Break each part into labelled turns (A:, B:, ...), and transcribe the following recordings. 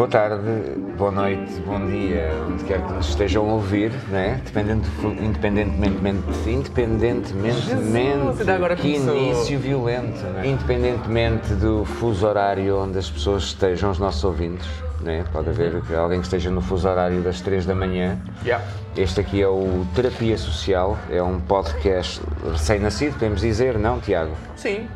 A: Boa tarde, boa noite, bom dia, onde quer que nos estejam a ouvir, né? Dependente, independentemente, independentemente,
B: Jesus, agora
A: que
B: começou.
A: início violento, né? independentemente do fuso horário onde as pessoas estejam, os nossos ouvintes, né? Pode haver que alguém que esteja no fuso horário das 3 da manhã.
B: Yeah.
A: Este aqui é o Terapia Social, é um podcast recém-nascido, podemos dizer, não, Tiago?
B: Sim.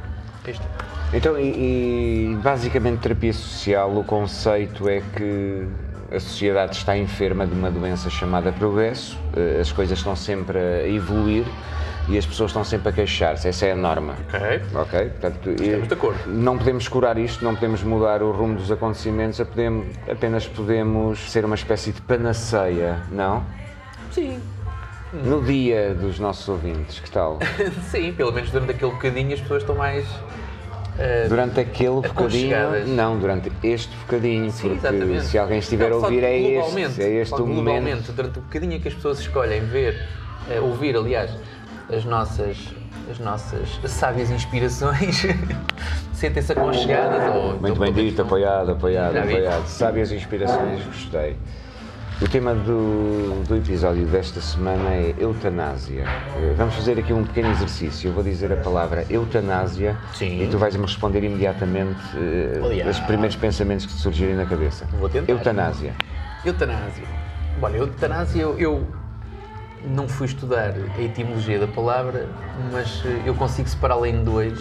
B: Isto.
A: Então, e, e basicamente, terapia social, o conceito é que a sociedade está enferma de uma doença chamada progresso, eh, as coisas estão sempre a evoluir e as pessoas estão sempre a queixar-se, essa é a norma.
B: Ok.
A: Ok? Portanto,
B: Estamos de acordo.
A: Não podemos curar isto, não podemos mudar o rumo dos acontecimentos, apenas podemos ser uma espécie de panaceia, não?
B: Sim.
A: No dia dos nossos ouvintes, que tal?
B: Sim, pelo menos durante aquele bocadinho as pessoas estão mais. eh,
A: Durante aquele bocadinho, não, durante este bocadinho,
B: Sim,
A: porque
B: exatamente.
A: se alguém estiver
B: Não,
A: a ouvir é este, é este o momento.
B: durante o bocadinho que as pessoas escolhem ver, eh, ouvir, aliás, as nossas, as nossas sábias inspirações, sentem-se aconchegadas. Ou,
A: Muito bem dito, apoiado, apoiado, apoiado. Sabe as inspirações, gostei. O tema do, do episódio desta semana é eutanásia. Eh, Vamos fazer aqui um pequeno exercício. Eu vou dizer a palavra eutanásia
B: Sim.
A: e tu vais-me responder imediatamente
B: Aliás.
A: os primeiros pensamentos que te surgirem na cabeça.
B: Vou tentar.
A: Eutanásia.
B: Eutanásia. Olha, eutanásia, eu, eu não fui estudar a etimologia da palavra, mas eh, eu consigo separá-la em dois.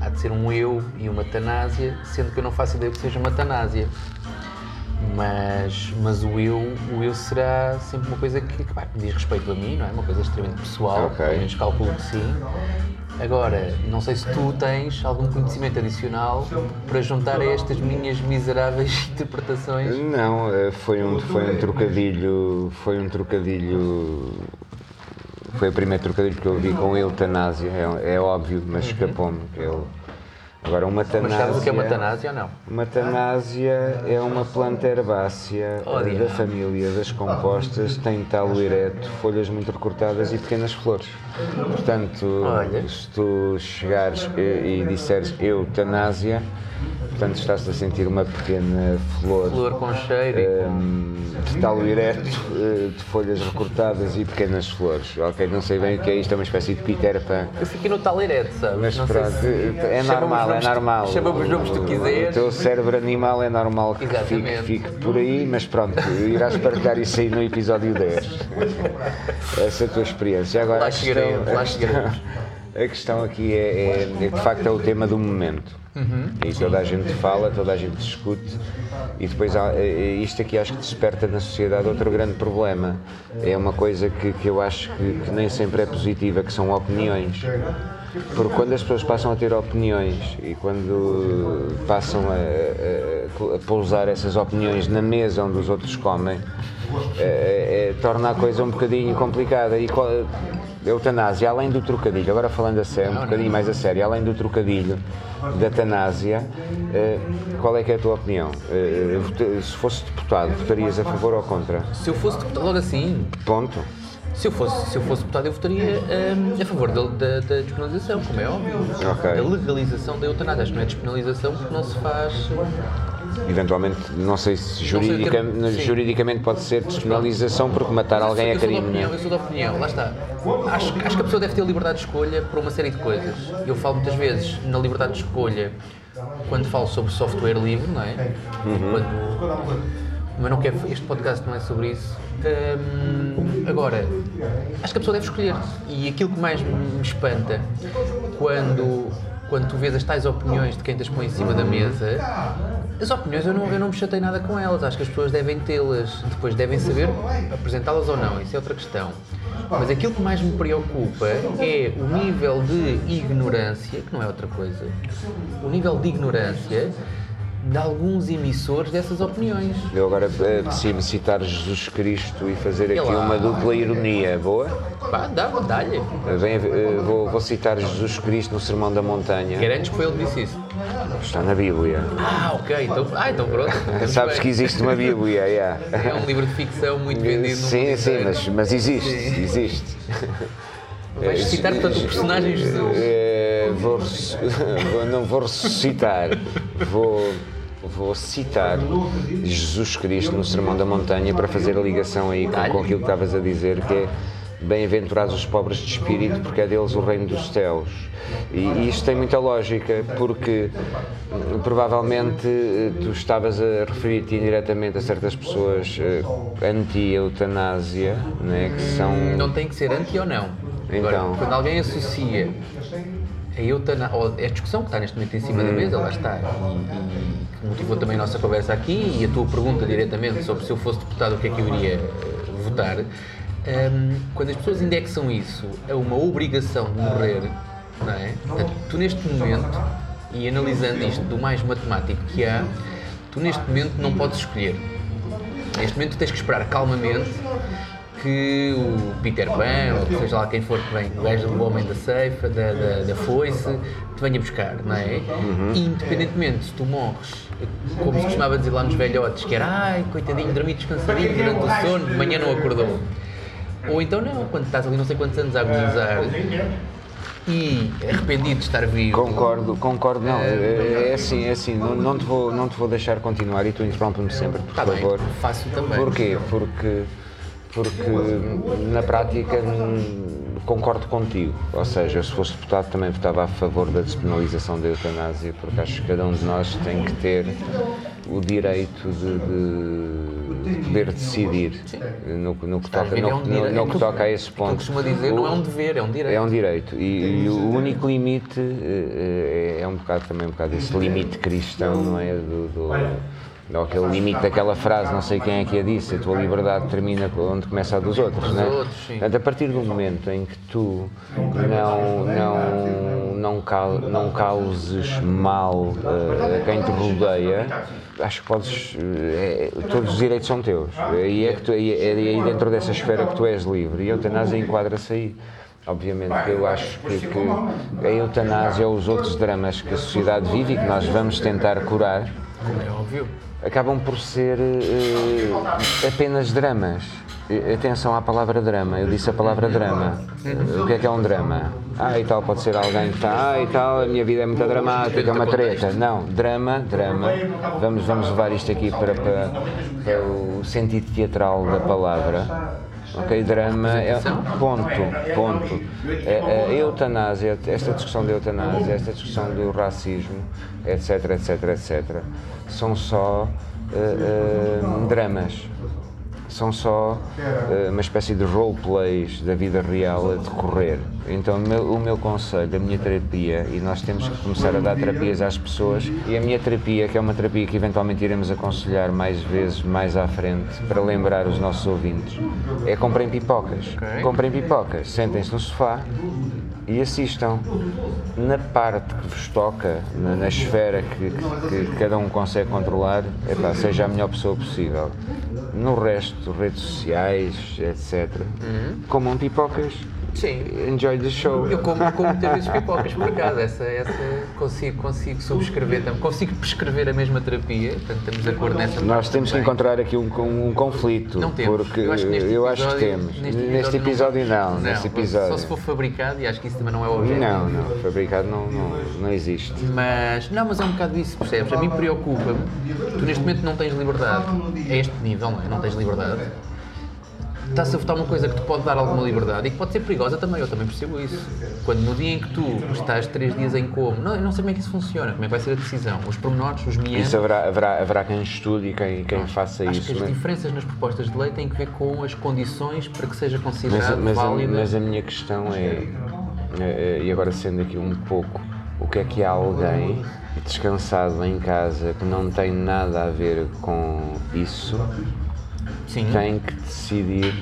B: Há de ser um eu e uma tanásia, sendo que eu não faço ideia que seja uma tanásia. Mas, mas o eu, o eu será sempre uma coisa que, que pá, diz respeito a mim, não é? Uma coisa extremamente pessoal,
A: Ok.
B: pelo menos calculo que sim. Agora, não sei se tu tens algum conhecimento adicional para juntar a estas minhas miseráveis interpretações.
A: Não, eh, foi um, foi um trocadilho, foi um trocadilho, foi o primeiro trocadilho que eu vi com eutanásia, é, é óbvio, mas escapou-me. que Eu, agora, uma
B: Mas sabes
A: tanásia,
B: o que é uma tanásia ou não?
A: uma tanásia é uma planta herbácea
B: Oh,
A: da família das compostas, tem talo ereto, folhas muito recortadas e pequenas flores. Portanto,
B: Olha.
A: se tu chegares e, e disseres eutanásia, portanto estás a sentir uma pequena flor
B: Flor com cheiro. e com-
A: Hum, de talo ereto, eh, de folhas recortadas e pequenas flores. Ok, não sei bem o que é isto, é uma espécie de Peter Pan.
B: Eu fiquei no talerete, sabes?
A: Mas
B: Não
A: pronto,
B: se-
A: é
B: chama-me
A: normal, é normal.
B: Chama-me os nomes que tu
A: O
B: quiseres.
A: teu cérebro animal é normal que fique, fique por aí, mas pronto, irás partilhar isso aí no episódio 10. Essa é a tua experiência. Agora,
B: Lá chegaremos, lá chegaremos.
A: A questão aqui é, é, é, de facto, é o tema do momento.
B: Uhum.
A: E toda a gente fala, toda a gente discute, e depois há, é- é isto aqui acho que desperta na sociedade outro grande problema. É uma coisa que, que eu acho que, que nem sempre é positiva, que são opiniões. Porque quando as pessoas passam a ter opiniões e quando passam a, a- a pousar essas opiniões na mesa onde os outros comem, é- é- torna a coisa um bocadinho complicada. E qual- eutanásia, além do trocadilho, agora falando a sério, um bocadinho mais a sério, além do trocadilho da eutanásia, eh, qual é que é a tua opinião? Vota- Se fosse deputado, votarias a favor ou contra?
B: Se eu fosse deputado, logo assim,
A: Ponto.
B: Se eu fosse, se eu fosse deputado, eu votaria hum, a favor da, da, da despenalização, como é óbvio.
A: Ok.
B: Da legalização da eutanásia. Acho que não é despenalização porque não se faz.
A: Eventualmente, não sei se
B: sei
A: juridica-
B: termo, sim.
A: juridicamente pode ser despenalização porque matar alguém é
B: eu sou da
A: crime.
B: opinião, eu sou da opinião, lá está. Acho, acho que a pessoa deve ter liberdade de escolha para uma série de coisas. Eu falo muitas vezes na liberdade de escolha quando falo sobre software livre, não é?
A: Uhum.
B: Quando, mas não quero, este podcast não é sobre isso. Agora, acho que a pessoa deve escolher. E aquilo que mais me espanta quando, quando tu vês as tais opiniões de quem te põe em cima da mesa, as opiniões eu não, eu não me chatei nada com elas. Acho que as pessoas devem tê-las, depois devem saber apresentá-las ou não. Isso é outra questão. Mas aquilo que mais me preocupa é o nível de ignorância, que não é outra coisa, o nível de ignorância de alguns emissores dessas opiniões.
A: Eu agora apetecia-me citar Jesus Cristo e fazer aqui uma dupla ironia. Boa?
B: Pá, dá, dá-lhe.
A: Vem, eh, vou, vou citar Jesus Cristo no Sermão da Montanha.
B: Garantes que foi ele que disse isso.
A: Está na Bíblia.
B: Ah, ok. Então, ah, então pronto.
A: Sabes que existe uma Bíblia, yeah.
B: É um livro de ficção muito vendido
A: Sim, sim, mas, mas existe,
B: Sim.
A: existe.
B: Vais citar, portanto, o personagem Jesus.
A: Eh, res- vou- não vou ressuscitar, vou, vou citar Jesus Cristo no Sermão da Montanha para fazer a ligação aí com, com aquilo que estavas a dizer, que é bem-aventurados os pobres de espírito, porque é deles o reino dos céus. E, e isto tem muita lógica, porque hum, provavelmente eh, tu estavas a referir-te indiretamente a certas pessoas eh, anti-eutanásia, né, que são...
B: Não tem que ser anti ou não.
A: Então.
B: Agora, quando alguém associa a eutanásia, ou a discussão que está neste momento em cima da mesa, lá está, e, que motivou também a nossa conversa aqui e a tua pergunta diretamente sobre se eu fosse deputado o que é que eu iria eh, votar, hum, quando as pessoas indexam isso a uma obrigação de morrer, não é? Portanto, tu neste momento, e analisando isto do mais matemático que há, tu neste momento não podes escolher. Neste momento tens que esperar calmamente que o Peter Pan, ou seja lá quem for que vem, o gajo do homem da ceifa, da, da, da foice, te venha buscar, não é? E independentemente se tu morres, como se costumava dizer lá nos velhotes, que era ai, coitadinho, dormi descansadinho durante o sono, de manhã não acordou. Ou então não, quando estás ali não sei quantos anos a agonizar e arrependido de estar vivo.
A: Concordo, concordo, não, é, é assim, é assim, não, não, te vou, não te vou deixar continuar e tu interrompe-me sempre, por
B: Tá bem,
A: favor.
B: faço também.
A: Porquê? Porque, porque na prática concordo contigo, ou seja, se fosse deputado também votava a favor da despenalização da eutanásia, porque acho que cada um de nós tem que ter o direito de, de- de poder decidir no, no que toca,
B: ver, é
A: no, no- no que toca a esse ponto.
B: costuma dizer não é um dever, é um direito.
A: É um direito e, e o único limite eh, é um bocado também um bocado esse limite cristão, não é? Do, do, não, aquele limite daquela frase, não sei quem é que a disse, a tua liberdade termina onde começa a dos outros, não é? Portanto, a partir do momento em que tu não, não, não, cau- não causes mal eh, a quem te rodeia, acho que podes. eh, é- todos os direitos são teus. E é, que tu, é, é aí dentro dessa esfera que tu és livre. E a eutanásia enquadra-se aí. Obviamente que eu acho que, que a eutanásia ou os outros dramas que a sociedade vive e que nós vamos tentar curar
B: Como é óbvio.
A: Acabam por ser eh, apenas dramas. Atenção à palavra drama, eu disse a palavra drama. Eh, O que é que é um drama? Ah, e tal, pode ser alguém que está, ah, e tal, a minha vida é muito dramática, é uma treta. Não, drama, drama. Vamos, vamos levar isto aqui para, para, para o sentido teatral da palavra. Ok, drama é ponto, ponto. A, a eutanásia, esta discussão da eutanásia, esta discussão do racismo, etc, etc, etc, são só eh, eh, dramas. São só eh, uma espécie de roleplays da vida real a decorrer. Então, o meu, o meu conselho, a minha terapia, e nós temos que começar a dar terapias às pessoas, e a minha terapia, que é uma terapia que eventualmente iremos aconselhar mais vezes, mais à frente, para lembrar os nossos ouvintes, é comprem pipocas. Comprem pipocas, sentem-se no sofá e assistam. Na parte que vos toca, na, na esfera que, que- que cada um consegue controlar, epá, seja a melhor pessoa possível. No resto, redes sociais, etc. Comam pipocas.
B: Sim.
A: Enjoy the show.
B: Eu como, como muitas vezes pipocas, por acaso, essa, essa consigo, consigo subscrever também, consigo prescrever a mesma terapia, portanto estamos de acordo nessa
A: Nós temos que encontrar aqui um, um conflito,
B: Não temos.
A: porque
B: eu acho que neste
A: eu acho que temos. Neste, episódio não, neste episódio.
B: Só se for fabricado e acho que isso também não é o objetivo.
A: Não, não, fabricado não, não, não existe.
B: Mas, não, mas é um bocado isso, percebes? A mim preocupa-me, tu neste momento não tens liberdade, a este nível, não é? Não tens liberdade. Estás a votar uma coisa que te pode dar alguma liberdade e que pode ser perigosa também, eu também percebo isso. Quando no dia em que tu estás três dias em como, não, eu não sei como é que isso funciona, como é que vai ser a decisão, os pormenores, os meandros.
A: Isso haverá, haverá, haverá quem estude e quem, quem faça
B: Acho
A: isso.
B: que as
A: mas-
B: diferenças nas propostas de lei têm que ver com as condições para que seja
A: Mas,
B: considerado
A: mas, a,
B: válida.
A: mas a minha questão é, é, e agora sendo aqui um pouco, o que é que há alguém descansado em casa que não tem nada a ver com isso,
B: Sim,
A: tem que decidir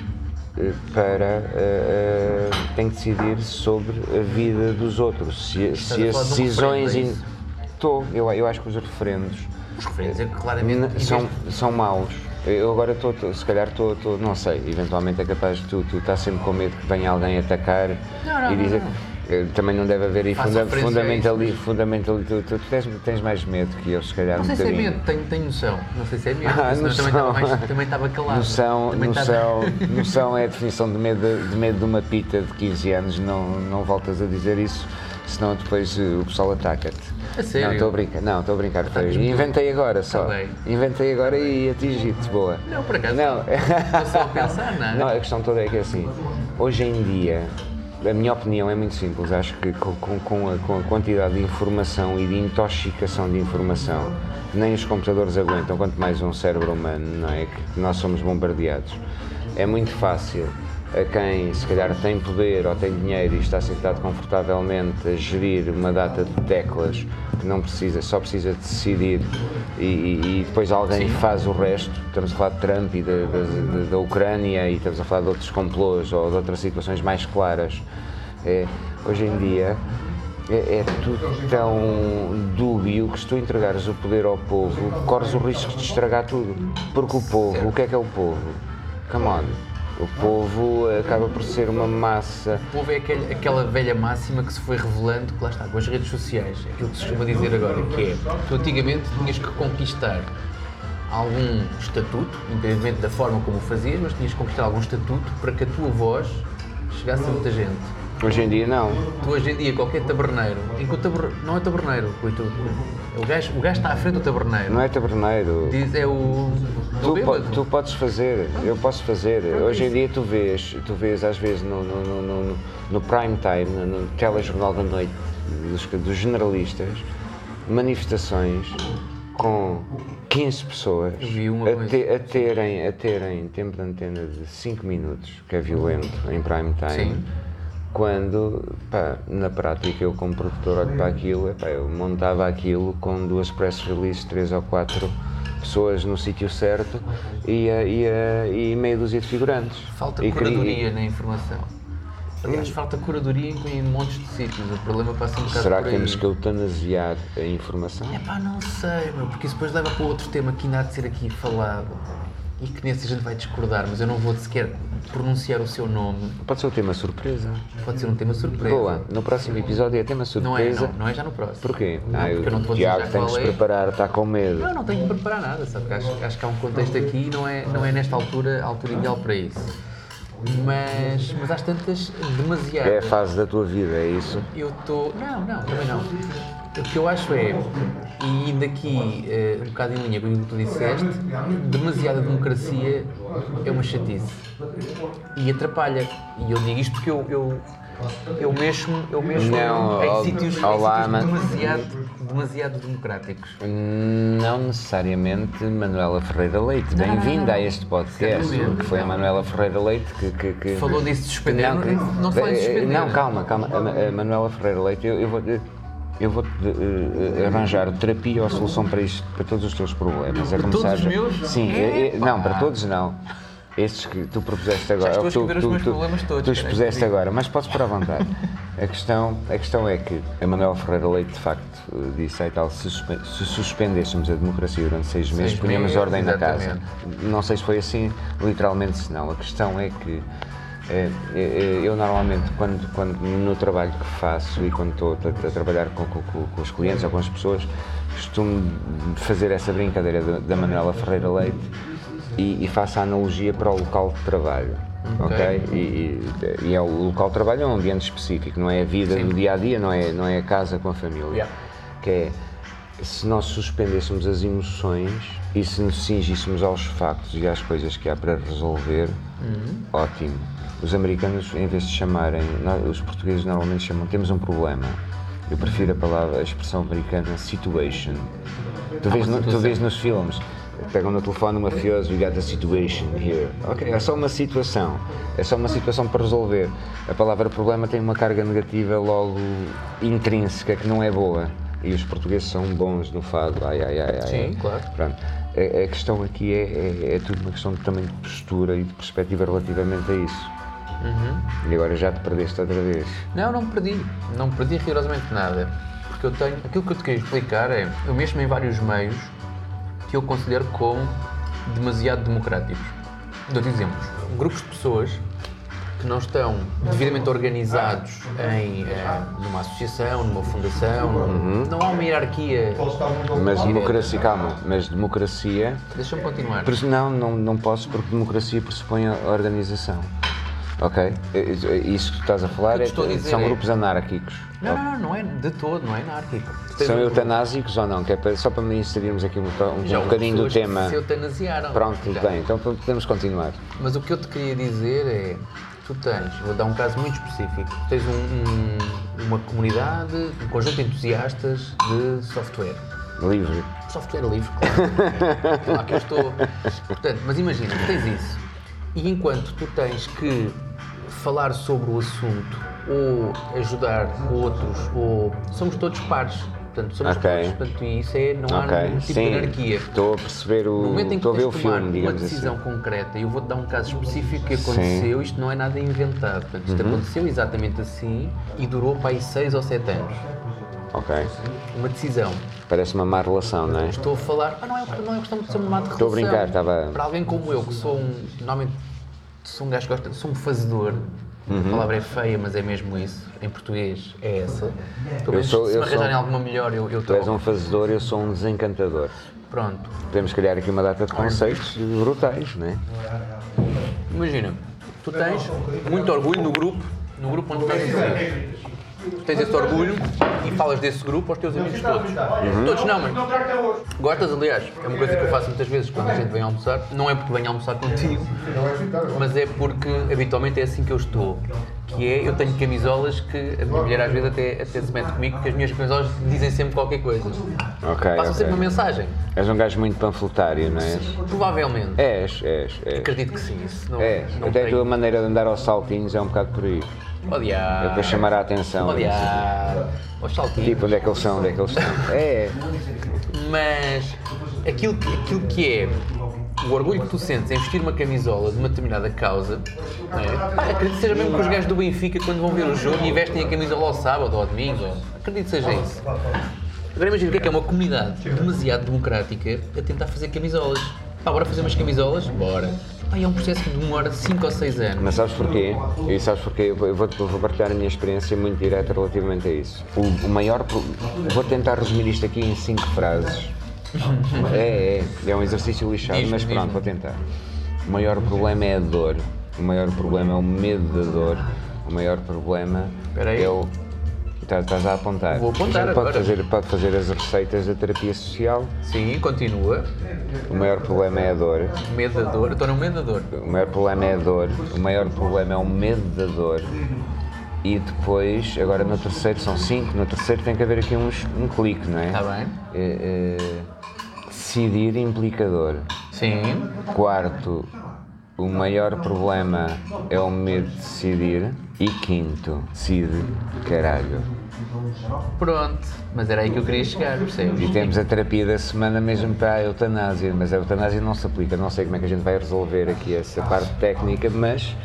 A: eh, para eh, tem que decidir sobre a vida dos outros. Se, se as
B: um
A: decisões
B: referendo, é?
A: Estou, eu, eu acho que os referendos
B: Os referentes é que claramente.
A: São, são maus. Eu agora estou, se calhar estou, não sei, eventualmente é capaz de tu, tu estás sempre com medo que venha alguém atacar
B: Não, não,
A: e dizer
B: não,
A: também não deve haver aí funda, fundamentali, fundamentali, tu, tu tens, tens mais medo que eu, se calhar
B: Não
A: um
B: sei se é medo, tenho, tenho noção. Não sei se é medo,
A: Ah,
B: também
A: noção.
B: estava, mais, também estava calado.
A: Noção,
B: Também
A: noção,
B: estava-
A: noção é a definição de medo, de medo de uma pita de 15 anos, não, não voltas a dizer isso, senão depois eh, o pessoal ataca-te.
B: A sério?
A: Não, estou a brincar, não, estou a brincar. foi-? Inventei agora só.
B: Tá bem.
A: Inventei agora e atingi-te, boa.
B: Não, por acaso.
A: Não.
B: Estou só a pensar, não é?
A: Não, a questão toda é que é assim, hoje em dia, a minha opinião é muito simples, acho que com, com- a, com a quantidade de informação e de intoxicação de informação nem os computadores aguentam, quanto mais um cérebro humano, não é? Que nós somos bombardeados. É muito fácil a quem se calhar tem poder ou tem dinheiro e está sentado confortavelmente a gerir uma data de teclas que não precisa, só precisa de decidir e, e- depois alguém faz o resto. Estamos a falar de Trump e da, da- da- da Ucrânia e estamos a falar de outros complôs ou de outras situações mais claras. É, hoje em dia é, é tudo tão dúbio que se tu entregares o poder ao povo, corres o risco de estragar tudo. Porque o povo, o que é que é o povo? Come on. O povo acaba por ser uma massa.
B: O povo é aquele- aquela velha máxima que se foi revelando, que lá está, com as redes sociais, aquilo que se costuma dizer agora, que é, tu antigamente tinhas que conquistar algum estatuto, independentemente da forma como o fazias, mas tinhas que conquistar algum estatuto para que a tua voz chegasse a muita gente.
A: Hoje em dia não.
B: Tu hoje em dia, qualquer taberneiro, enquanto taber, não é taberneiro, tu, o, gajo, o gajo está à frente do taberneiro,
A: Não é taberneiro.
B: diz, é o...
A: Tu, po- tu podes fazer, eu posso fazer. Hoje em dia tu vês, tu vês às vezes no, no, no, no- prime time, no, no telejornal da noite dos, dos generalistas, manifestações com 15 pessoas a, te- a terem, a terem tempo de antena de 5 minutos, que é violento em prime time.
B: Sim.
A: Quando, pá, na prática, eu como produtor olho para aquilo, epá, eu montava aquilo com duas press releases, três ou quatro pessoas no sítio certo e, e, e meia dúzia de figurantes.
B: Falta
A: E queria-
B: curadoria na informação. Aliás, falta curadoria em, montes de sítios. O problema passa um bocado
A: Será que temos que eutanasiar a informação?
B: É pá, não sei, meu, porque isso depois leva para outro tema que ainda há de ser aqui falado e que nesse a gente vai discordar, mas eu não vou sequer pronunciar o seu nome.
A: Pode ser o tema surpresa.
B: Pode ser um tema surpresa.
A: Boa, no próximo episódio é tema
B: Não é,
A: surpresa.
B: não, não é já no próximo.
A: Porquê?
B: Não,
A: ah,
B: porque eu não te vou
A: Tiago
B: qual
A: se
B: é.
A: preparar, está com medo.
B: Não, não tenho que preparar nada, sabe? Acho, acho que há um contexto aqui e não é, não é nesta altura a altura ideal para isso. Mas, mas às tantas, demasiado.
A: É a fase da tua vida, é isso?
B: Eu estou. Não, não, também não. O que eu acho é, e indo aqui eh, um bocado em linha com o que tu disseste, demasiada democracia é uma chatice. E atrapalha. E eu digo isto porque eu, eu, eu mexo, eu mexo
A: Não,
B: em
A: ó-
B: sítios, em
A: olá,
B: sítios
A: mas-
B: demasiado, demasiado democráticos.
A: Não necessariamente Manuela Ferreira Leite. Bem-vinda a este podcast,
B: Certamente.
A: que foi a Manuela Ferreira Leite que. que, que
B: Falou disso de suspender,
A: Não, que-
B: não- não em
A: Eh,
B: suspender.
A: Não, calma, calma. A, a Manuela Ferreira Leite, eu, eu vou. Eu vou arranjar terapia ou solução para isto, para todos os teus problemas. A
B: Para todos os meus?
A: Sim, eh, eh,
B: Epá.
A: não, para todos não. Estes que tu propuseste agora.
B: estou a
A: tu-
B: os meus
A: tu-
B: problemas todos,
A: Tu expuseste agora, mas podes pôr à vontade. A questão, a questão é que a Manuela Ferreira Leite, de facto, eh, disse aí tal, se, se suspendêssemos a democracia durante seis meses,
B: Seis
A: punhamos
B: meses,
A: ordem na casa.
B: exatamente.
A: Não sei se foi assim, literalmente se não. A questão é que eh, eh, eu normalmente, quando, quando no trabalho que faço e quando estou a, a trabalhar com, com- com- os clientes ou com as pessoas, costumo fazer essa brincadeira da, da Manuela Ferreira Leite e, e faço a analogia para o local de trabalho.
B: Ok.
A: ok? E, e- é o local de trabalho é um ambiente específico, não é a vida
B: Sim.
A: do dia a dia, não é, não é a casa com a família.
B: Yeah.
A: Que é se nós suspendêssemos as emoções e se nos cingíssemos aos factos e às coisas que há para resolver, ótimo. Os americanos, em vez de chamarem, os portugueses normalmente chamam temos um problema. Eu prefiro a palavra, a expressão americana situation. Tu vês, no- tu vês nos filmes, pegam no telefone um mafioso, we got a situation here. Ok, é só uma situação. É só uma situação para resolver. A palavra problema tem uma carga negativa logo intrínseca que não é boa. E os portugueses são bons no fado. Ai, ai, ai, ai.
B: Sim, claro.
A: Pronto. A, a questão aqui é, é, é tudo uma questão de, também de postura e de perspectiva relativamente a isso.
B: Uhum.
A: E agora já te perdeste outra vez.
B: Não, não me perdi. Não me perdi rigorosamente nada. Porque eu tenho. Aquilo que eu te queria explicar é. Eu mesmo em vários meios que eu considero como demasiado democráticos. Dou-te exemplos. Grupos de pessoas que não estão devidamente organizados em eh, numa associação, numa fundação, não há uma hierarquia.
A: Mas democracia, calma, mas democracia.
B: Deixa-me continuar.
A: Não, não, não posso porque democracia pressupõe a organização. Ok? É- é- Isso que tu estás a falar é,
B: a
A: são
B: é-
A: grupos anárquicos.
B: Não, não, não, não é de todo, não é anárquico.
A: São
B: um-
A: eutanásicos ou não? Que é para- só para me inserirmos aqui um, um
B: já houve
A: bocadinho do tema.
B: Se eutanasiaram.
A: Pronto,
B: Já.
A: bem, então podemos continuar.
B: Mas o que eu te queria dizer é, tu tens, vou dar um caso muito específico, tu tens um- um- uma comunidade, um conjunto de entusiastas de software.
A: Livre.
B: Software livre, claro. claro que eu estou. Portanto, mas imagina, tens isso. E enquanto tu tens que falar sobre o assunto ou ajudar outros, ou somos todos pares. Portanto, somos
A: Ok.
B: todos. Portanto, e isso é, não há
A: Ok,
B: nenhum tipo
A: sim.
B: de anarquia.
A: Estou a perceber
B: No
A: o.
B: momento em que
A: Estou a ver o filme,
B: uma
A: digamos
B: decisão
A: assim.
B: concreta, e eu vou-te dar um caso específico que
A: Sim. Uhum.
B: aconteceu, isto não é nada inventado. Portanto, isto aconteceu exatamente assim e durou para aí 6 ou 7 anos.
A: Ok.
B: Uma decisão.
A: Parece uma má relação, não é?
B: Estou a falar. Ah, não é, não é questão de ser uma má de
A: Estou a
B: relação.
A: brincar, estava-
B: Para alguém como eu, que sou um. Normalmente sou um gajo que gosta. Sou um fazedor.
A: Uhum.
B: A palavra é feia, mas é mesmo isso. Em português é essa. Pelo menos
A: sou-
B: se me arranjarem alguma melhor, eu
A: Tu
B: estou.
A: és um fazedor, eu sou um desencantador.
B: Pronto.
A: Podemos criar aqui uma data de conceitos brutais, não é?
B: Imagina, tu tens muito orgulho no grupo, no grupo onde estás. Tu tens esse orgulho e falas desse grupo aos teus amigos todos. Todos não, mas gostas, aliás, é uma coisa que eu faço muitas vezes quando a gente vem almoçar. Não é porque venho almoçar contigo, mas é porque habitualmente é assim que eu estou. Que é, eu tenho camisolas que a minha mulher às vezes até, até se mete comigo, porque as minhas camisolas dizem sempre qualquer coisa.
A: Ok.
B: Passam sempre uma mensagem.
A: És um gajo muito panfletário, não és?
B: Provavelmente.
A: És, és, és.
B: Acredito que sim. Isso não,
A: És.
B: não
A: Até a tua maneira de andar aos saltinhos é um bocado por aí.
B: Odiar.
A: É para chamar a atenção.
B: Odiar. Aos saltinhos.
A: Tipo, onde é que eles são? Onde é que eles estão? É.
B: Mas aquilo, que- aquilo que é o orgulho que tu sentes em vestir uma camisola de uma determinada causa, é? Pá, acredito que seja mesmo que os gajos do Benfica, quando vão ver o jogo e vestem a camisola ao sábado ou ao domingo, acredito que seja isso. Agora imagina o que é que é uma comunidade demasiado democrática a tentar fazer camisolas. Pá, bora fazer umas camisolas? Bora. Pá, é um processo que demora 5 ou 6 anos.
A: Mas sabes porquê? E sabes porquê? Eu vou- eu vou, partilhar a minha experiência muito direta relativamente a isso. O, o maior. Vou tentar resumir isto aqui em cinco frases. É, é. É um exercício lixado, mas pronto, vou tentar. O maior problema é a dor. O maior problema é o medo da dor. O maior problema
B: Espera aí.
A: é o. Tá- Estás a apontar.
B: Vou apontar
A: A gente pode
B: agora.
A: fazer, pode fazer as receitas da terapia social.
B: Sim, continua.
A: O maior problema é a dor.
B: Medo da dor. Estou no medo da dor.
A: O maior problema é a dor, o maior problema é o medo da dor. E depois, agora no terceiro, são cinco, no terceiro tem que haver aqui uns, um clique, não é?
B: Está bem?
A: É, é, decidir implica dor.
B: Sim.
A: Quarto, o maior problema é o medo de decidir. E quinto, decide, caralho.
B: Pronto. Mas era aí que eu queria chegar, percebes?
A: E temos a terapia da semana mesmo para a eutanásia, mas a eutanásia não se aplica. Não sei como é que a gente vai resolver aqui essa parte técnica, mas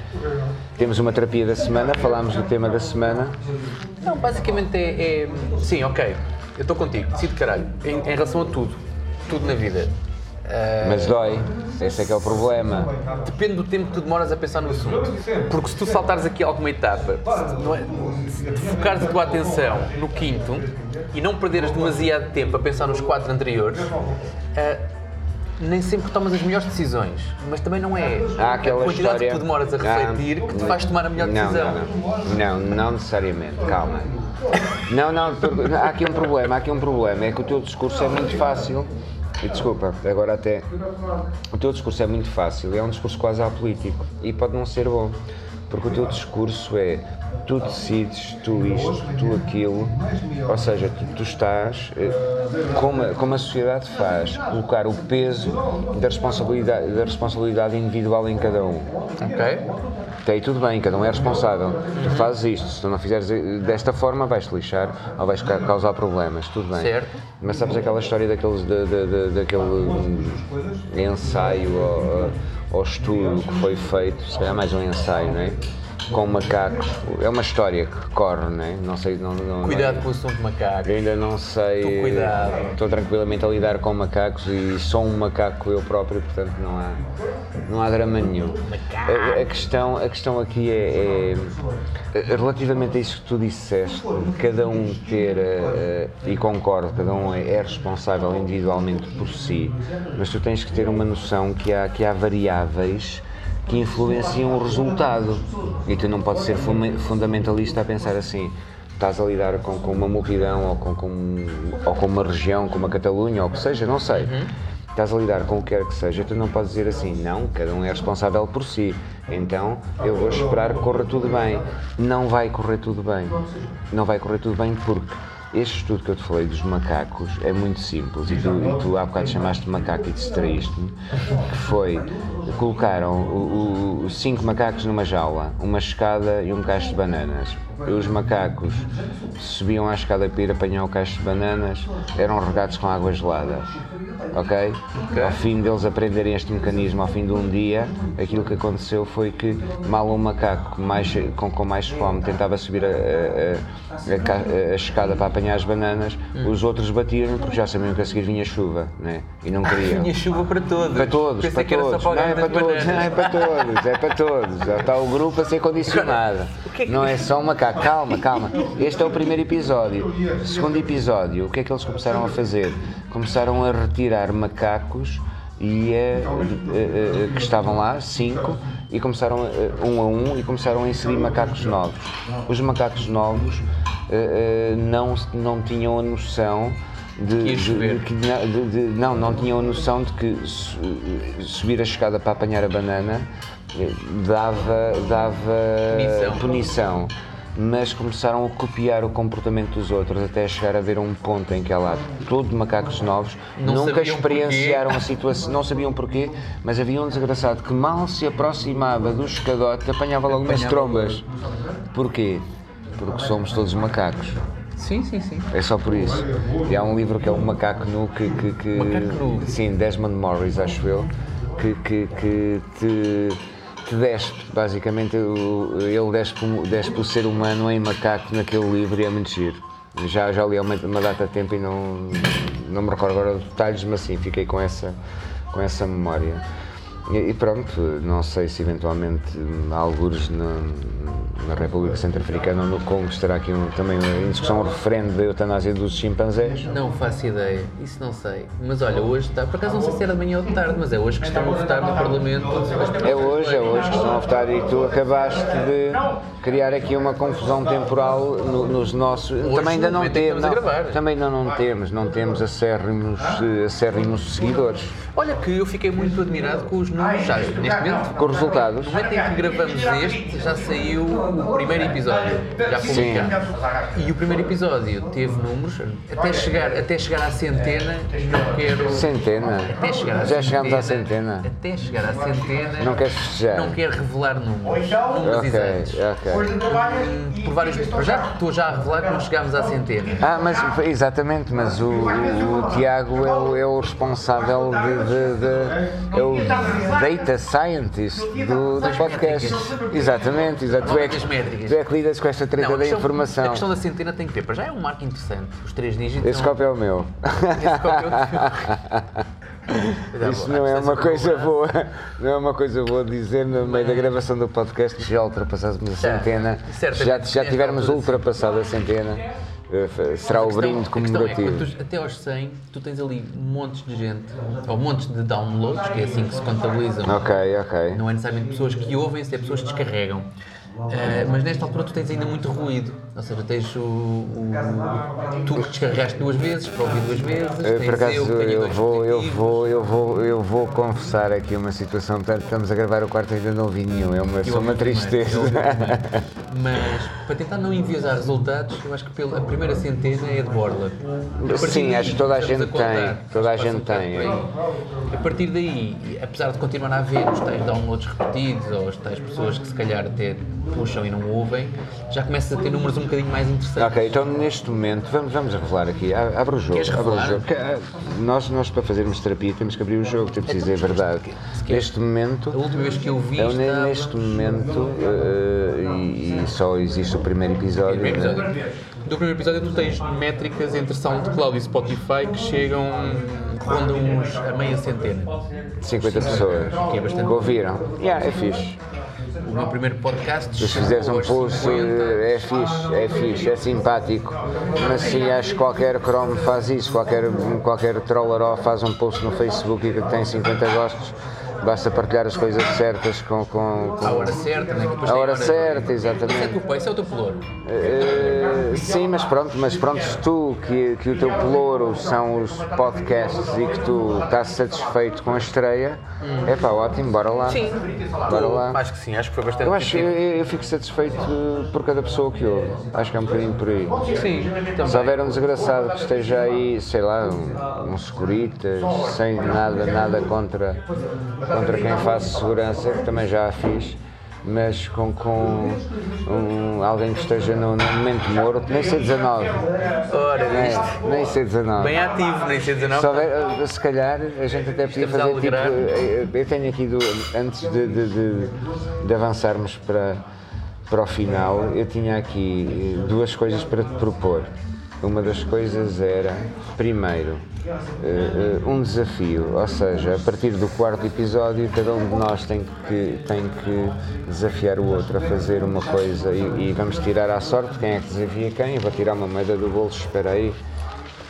A: temos uma terapia da semana, falámos do tema da semana.
B: Não, basicamente é. é- sim, ok. Eu estou contigo, decido caralho. Em, em relação a tudo. Tudo na vida.
A: Mas dói, esse é que é o problema.
B: depende do tempo que tu demoras a pensar no assunto. Porque se tu saltares aqui alguma etapa, se, é- se focares a tua atenção no quinto e não perderes demasiado tempo a pensar nos quatro anteriores, ah, nem sempre tomas as melhores decisões. Mas também não é
A: Há
B: a
A: aquela
B: quantidade
A: história.
B: que tu demoras a
A: Ah,
B: refletir que te faz tomar a melhor
A: não,
B: decisão.
A: Não, não, não, não necessariamente, calma. Não, não, há aqui um problema, há aqui um problema, é que o teu discurso é muito fácil. E desculpa, agora até. O teu discurso é muito fácil, é um discurso quase apolítico e pode não ser bom. Porque o teu discurso é tu decides, tu isto, tu aquilo, ou seja, tu, tu estás, eh, como a, como a sociedade faz, colocar o peso da responsabilidade, da responsabilidade individual em cada um.
B: Ok?
A: Até aí tudo bem, cada um é responsável. Tu fazes isto, se tu não fizeres desta forma vais-te lixar ou vais ca- causar problemas, tudo bem.
B: Certo.
A: Mas sabes aquela história daqueles, da, da- da- daquele hum, ensaio ou, ou estudo que foi feito, se calhar mais um ensaio, não é? Com macacos. É uma história que corre, né? não sei. Não, não,
B: Cuidado
A: não,
B: com o som de macaco.
A: eu ainda não sei.
B: Tu cuidado.
A: Estou tranquilamente a lidar com macacos e sou um macaco eu próprio, portanto não há, não há drama nenhum. A, a questão, a questão aqui é, é, relativamente a isso que tu disseste, de cada um ter, eh, e concordo, cada um é, é responsável individualmente por si, mas tu tens que ter uma noção que há, que há variáveis que influenciam o resultado. E tu não podes ser fundamentalista a pensar assim estás a lidar com, com uma multidão ou com, com- ou com uma região como a Catalunha ou o que seja, não sei. Estás a lidar com o que quer que seja, tu não podes dizer assim, não, cada um é responsável por si, então eu vou esperar que corra tudo bem. Não vai correr tudo bem. Não vai correr tudo bem porque este estudo que eu te falei dos macacos é muito simples e tu, e tu há bocado chamaste macaco e distraíste-me, que foi, colocaram o- o- cinco macacos numa jaula, uma escada e um cacho de bananas. Os macacos subiam à escada para ir apanhar o cacho de bananas, eram regados com água gelada. Ok? Ao fim deles aprenderem este mecanismo, ao fim de um dia, aquilo que aconteceu foi que, mal um macaco mais, com, com mais fome tentava subir a, a- a- a ca- a escada para apanhar as bananas, os outros batiam porque já sabiam que a seguir vinha chuva, né? E não queriam.
B: Tinha chuva para todos.
A: Para todos,
B: Pensei
A: para todos. não, é para todos, não, é para todos, é para todos. Já está o grupo a ser condicionado.
B: é
A: Não é só uma cá, calma, calma. Este é o primeiro episódio. Segundo episódio, o que é que eles começaram a fazer? Começaram a retirar macacos e eh, que estavam lá, cinco, e começaram a- um a um e começaram a inserir macacos novos. Os macacos novos não, não tinham a noção de, de- de de- não, não tinham a noção de que su- subir a escada para apanhar a banana dava, dava
B: Punição.
A: punição. Mas começaram a copiar o comportamento dos outros até chegar a ver um ponto em que há lá todo de macacos novos,
B: Não
A: nunca experienciaram a situação, não sabiam porquê, mas havia um desgraçado que mal se aproximava do escadote apanhava logo
B: Apanhava
A: trombas. Porquê? Porque somos todos macacos.
B: Sim, sim, sim.
A: É só por isso. E há um livro que é o Macaco Nu que. que, que
B: Macaco Nu?
A: Sim, Desmond Morris, acho eu, que, que, que te, te despe, basicamente, ele despe, despe o ser humano em macaco naquele livro e é muito giro. Já, já li há uma, uma data de tempo e não, não me recordo agora de detalhes, mas sim, fiquei com essa, com essa memória. E, pronto, não sei se eventualmente há algures na, na República Centro-Africana ou no Congo estará aqui um, também em discussão o referendo da eutanásia dos chimpanzés.
B: Não faço ideia, isso não sei. Mas olha, hoje está, por acaso não sei se era de manhã ou de tarde, mas é hoje que estão a votar no Parlamento.
A: É hoje, é hoje que estão a votar e tu acabaste de criar aqui uma confusão temporal no- nos nossos. também ainda não temos. também ainda não temos, não temos acérrimos, eh, acérrimos seguidores.
B: Olha que eu fiquei muito admirado com os números já, neste momento.
A: Com resultados.
B: No momento em que gravamos este, já saiu o primeiro episódio, já publicado. E o primeiro episódio teve números, até chegar, até chegar à centena, não quero.
A: Centena.
B: Até chegar à
A: Já chegámos à centena.
B: Até chegar à centena.
A: Não queres festejar?
B: Não quero revelar números. Números
A: Ok,
B: exatos.
A: ok.
B: Hum, Por vários já estou já a revelar que não chegámos à centena.
A: Ah, mas exatamente, mas o, o- o Tiago é o, é o responsável de, de- de- é o data scientist do, do podcast.
B: métricas.
A: Exato. Tu é,
B: métricas.
A: tu é que lidas com esta treta da informação.
B: A questão da centena tem que ter. Para já é um marco interessante. Os três dígitos.
A: Esse copo é o meu.
B: Esse copo é o
A: Isso
B: teu.
A: não é uma coisa boa, não é uma coisa boa dizer no meio da gravação do podcast. Já ultrapassámos a centena, já, já tivermos ultrapassado a centena, será o brinde
B: é
A: comemorativo.
B: tu- até aos 100, tu tens ali montes de gente, ou montes de downloads, que é assim que se contabilizam.
A: Ok, ok.
B: Não é necessariamente pessoas que ouvem, se é pessoas que descarregam. Eh, mas nesta altura tu tens ainda muito ruído, ou seja, tens o, o- tu que descarregaste duas vezes, para ouvir duas vezes,
A: Eh, Por acaso
B: eu
A: eu vou, eu vou, eu vou, eu vou confessar aqui uma situação, portanto estamos a gravar o quarto e ainda não ouvi nenhum, é uma, só uma tristeza.
B: Mas para tentar não enviesar resultados, eu acho que pela, a primeira centena é de Borla. A
A: Sim, acho que toda a gente
B: contar,
A: tem, toda a gente tem,
B: por aí. A partir daí, apesar de continuar a haver os tais downloads repetidos ou as tais pessoas que se calhar até puxam e não ouvem, já começas a ter números um bocadinho mais interessantes.
A: Ok, então neste momento, vamos, vamos a revelar aqui, abre o jogo. Abre o jogo. Ah, Nós, nós para fazermos terapia temos que abrir o jogo, temos que dizer a verdade. Neste momento,
B: A última vez que eu vi
A: eu,
B: estava...
A: neste momento, eh, só existe o primeiro episódio.
B: Primeiro
A: né?
B: episódio. Do primeiro episódio tu tens métricas entre SoundCloud e Spotify que chegam, rondam uns a meia centena.
A: 50 pessoas
B: Que é bastante.
A: ouviram. Yeah, é fixe.
B: O meu primeiro podcast
A: Se fizeres um
B: 50.
A: é fixe, é fixe, é simpático. Mas sim, acho que qualquer Chrome faz isso, qualquer, qualquer Trolleró faz um post no Facebook e que tem 50 gostos. Basta partilhar as coisas certas com. com, com-
B: À hora certa, né?
A: A hora certa,
B: é
A: exatamente.
B: o teu esse é o teu pelouro.
A: Eh, sim, mas pronto, mas pronto, se tu, que, que o teu pelouro são os podcasts e que tu estás satisfeito com a estreia, é pá, ótimo, bora lá.
B: Sim.
A: Bora lá.
B: Acho que sim, acho que foi bastante
A: Eu acho que eu, eu fico satisfeito por cada pessoa que ouve. Acho que é um bocadinho por aí.
B: Sim,
A: Se
B: também.
A: houver um desgraçado que esteja aí, sei lá, um, um securitas, sem nada, nada contra, contra quem faz segurança, que também já a fiz, mas com, com um- alguém que esteja no, no momento morto, nem sei 19,
B: Ora,
A: nem, nem sei 19.
B: Bem ativo, nem sei dizer não.
A: Se, calhar a gente até podia fazer tipo. Eu tenho aqui, do, antes de, de- de- de avançarmos para, para o final, eu tinha aqui duas coisas para te propor. Uma das coisas era, primeiro, eh, eh, um desafio, ou seja, a partir do quarto episódio, cada um de nós tem que, tem que desafiar o outro a fazer uma coisa e, e vamos tirar à sorte quem é que desafia quem. Eu vou tirar uma moeda do bolso, espera aí.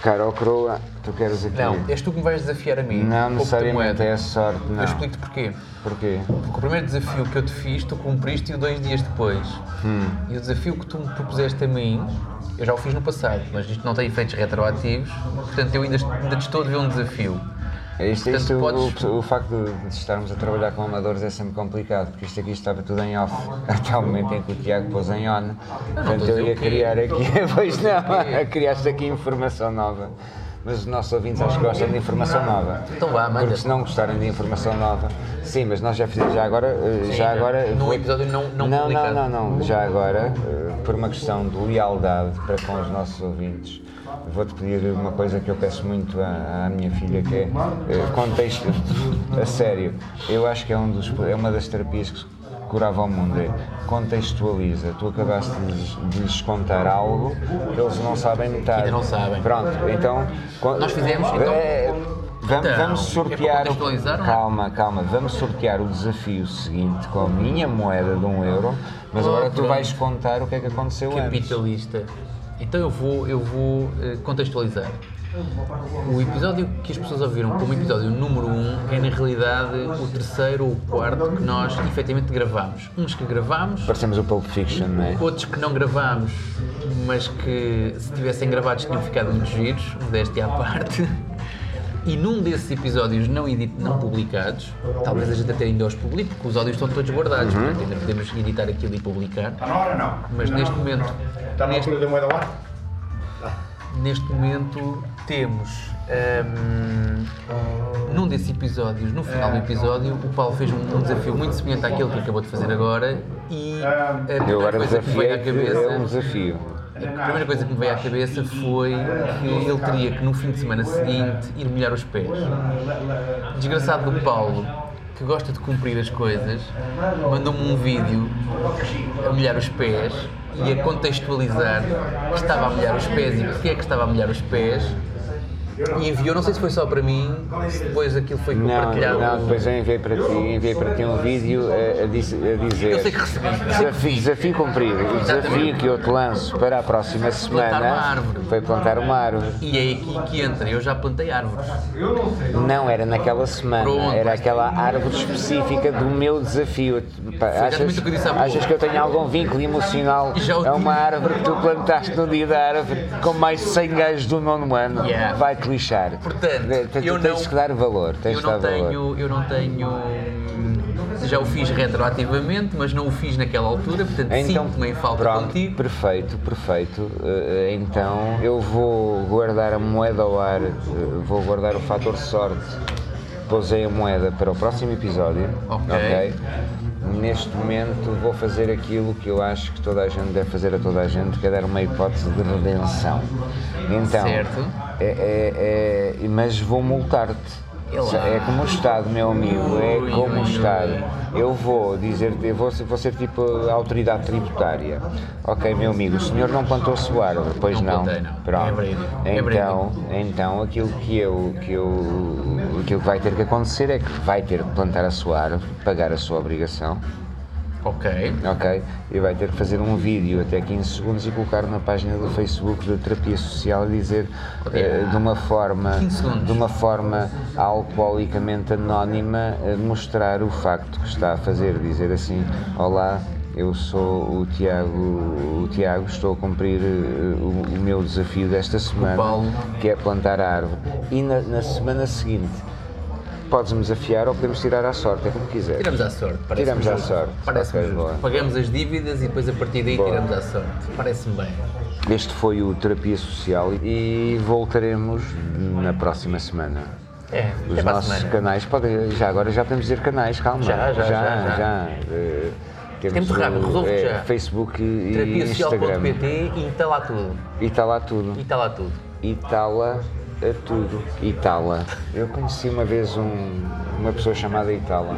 A: Cara ou croa, tu queres aqui?
B: Não, és tu que me vais desafiar a mim.
A: Não necessariamente é a sorte, não.
B: Eu explico-te porquê.
A: Porquê?
B: Porque o primeiro desafio que eu te fiz, tu cumpriste-o dois dias depois.
A: Hum.
B: E o desafio que tu me propuseste a mim, eu já o fiz no passado, mas isto não tem efeitos retroativos, portanto eu ainda, ainda estou a ver um desafio.
A: É Isto, isto, o-
B: podes-
A: o, o facto de, estarmos a trabalhar com amadores é sempre complicado, porque isto aqui estava tudo em off, até o momento em que o Tiago pôs em on. Portanto, eu ia criar aqui, pois não, criaste aqui informação nova. Mas os nossos ouvintes acho que gostam de informação nova.
B: Então vá, manda.
A: Porque se não gostarem de informação nova, sim, mas nós já fizemos, já agora, eh,
B: Sim,
A: já agora.
B: num
A: vou-
B: episódio não- não
A: não, não, não, não, já agora, eh, por uma questão de lealdade para com os nossos ouvintes, vou-te pedir uma coisa que eu peço muito à, à minha filha, que é eh, contexto, a sério, eu acho que é, um dos, é uma das terapias que curava o mundo, é contextualiza. Tu acabaste de, lhes- contar algo que eles não sabem metade.
B: Ainda não sabem.
A: Pronto, então...
B: Nós fizemos, então-
A: É, vamos,
B: Então,
A: vamos
B: é
A: sortear... o-
B: é?
A: calma, calma, vamos sortear o desafio seguinte com a minha moeda de um euro, mas
B: Oh,
A: agora tu
B: pronto.
A: vais contar o que é que aconteceu antes.
B: Capitalista. Então eu vou, eu vou eh, contextualizar. O episódio que as pessoas ouviram como episódio número 1 um é na realidade o terceiro ou o quarto que nós efetivamente gravámos. Uns que gravámos,
A: Parecemos o Pulp Fiction, não é?
B: outros que não gravámos, mas que se tivessem gravados tinham ficado muito giros, modéstia à parte. E num desses episódios não, edit, não publicados, talvez a gente até ainda os publique, porque os áudios estão todos guardados,
A: Uhum.
B: portanto ainda podemos editar aquilo e publicar.
C: Está na hora não?
B: Mas neste momento,
C: Está na
B: neste,
C: altura da moeda lá?
B: Neste momento temos hum, num desses episódios, no final do episódio, o Paulo fez um, um desafio muito semelhante àquele que acabou de fazer agora e a
A: Eu
B: primeira
A: agora
B: coisa que me veio à
A: que é um
B: cabeça
A: desafio.
B: a primeira coisa que me veio à cabeça foi que ele teria que no fim de semana seguinte ir molhar os pés. Desgraçado do Paulo, que gosta de cumprir as coisas, mandou-me um vídeo a molhar os pés e a contextualizar que estava a molhar os pés e porque é que estava a molhar os pés. E enviou, não sei se foi só para mim, depois aquilo foi
A: Não,
B: compartilhado.
A: não, depois eu enviei para ti, enviei para ti um vídeo a, a diz- a dizer.
B: Eu sei que recebi.
A: Desafio, desafio cumprido. O desafio que eu te lanço para a próxima semana
B: uma árvore.
A: foi plantar uma árvore.
B: E é aqui que entra, eu já plantei árvores.
A: Não era naquela semana,
B: Pronto.
A: era aquela árvore específica do meu desafio. Achas,
B: que eu
A: achas que eu tenho algum vínculo emocional a uma árvore que tu plantaste no dia da árvore com mais de 100 gajos do nono ano?
B: Yeah.
A: Vai-te lixar.
B: Portanto, eu
A: tens
B: não-
A: que dar valor. Tens
B: Eu não tenho, eu não tenho. hum, Já o fiz retroativamente, mas não o fiz naquela altura, portanto sinto-me em falta
A: Então, pronto,
B: contigo.
A: perfeito, perfeito. Eh, Então eu vou guardar a moeda ao ar, eh, vou guardar o fator sorte. Pousei a moeda para o próximo episódio.
B: Ok.
A: Neste momento vou fazer aquilo que eu acho que toda a gente deve fazer a toda a gente, que é dar uma hipótese de redenção. Então,
B: Certo.
A: é- é- é- mas vou multar-te. É como o Estado, meu amigo, é como o Estado. Eu vou dizer, eu vou, ser- vou ser tipo a autoridade tributária. Ok, meu amigo, o senhor não plantou a sua árvore, pois
B: Não.
A: Pronto.
B: É verídico, é
A: Então, então aquilo que eu, que eu, aquilo que vai ter que acontecer é que vai ter que plantar a sua árvore, pagar a sua obrigação.
B: Ok.
A: Ok? E vai ter que fazer um vídeo até 15 segundos e colocar na página do Facebook da terapia social e dizer eh, de uma forma
B: 15 segundos.
A: de uma forma alcoolicamente anónima eh, mostrar o facto que está a fazer, dizer assim, olá, eu sou o Tiago, o Tiago, estou a cumprir eh, o, o meu desafio desta semana, que é plantar a árvore. E na, na semana seguinte podes-me desafiar ou podemos tirar à sorte, é como quiser.
B: Tiramos à sorte. parece-me
A: Tiramos à sorte.
B: Parece-me
A: Ok,
B: justo. Pagamos as dívidas e depois a partir daí
A: Boa.
B: tiramos à sorte. Parece-me bem.
A: Este foi o Terapia Social e voltaremos na próxima semana.
B: É,
A: Os
B: a
A: nossos
B: semana.
A: canais, podem, já agora já podemos dizer canais, calma.
B: Já, já, já, já.
A: eh, temos
B: Tempo rápido,
A: é,
B: já.
A: Facebook e Instagram.
B: Terapiasocial.pt e está lá tudo.
A: E está lá tudo.
B: E está lá tudo.
A: E está lá a tudo. Itala. Eu conheci uma vez um- uma pessoa chamada Itala.